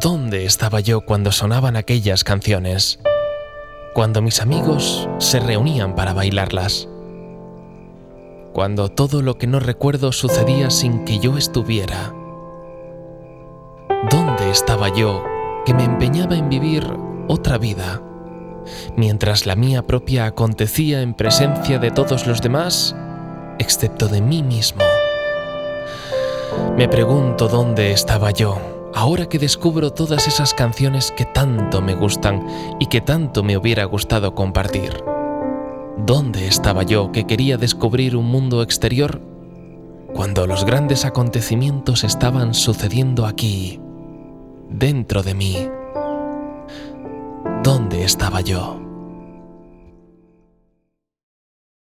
¿Dónde estaba yo cuando sonaban aquellas canciones? Cuando mis amigos se reunían para bailarlas. Cuando todo lo que no recuerdo sucedía sin que yo estuviera. ¿Dónde estaba yo que me empeñaba en vivir otra vida? Mientras la mía propia acontecía en presencia de todos los demás, excepto de mí mismo. Me pregunto dónde estaba yo, ahora que descubro todas esas canciones que tanto me gustan y que tanto me hubiera gustado compartir. ¿Dónde estaba yo que quería descubrir un mundo exterior cuando los grandes acontecimientos estaban sucediendo aquí, dentro de mí? ¿Dónde estaba yo?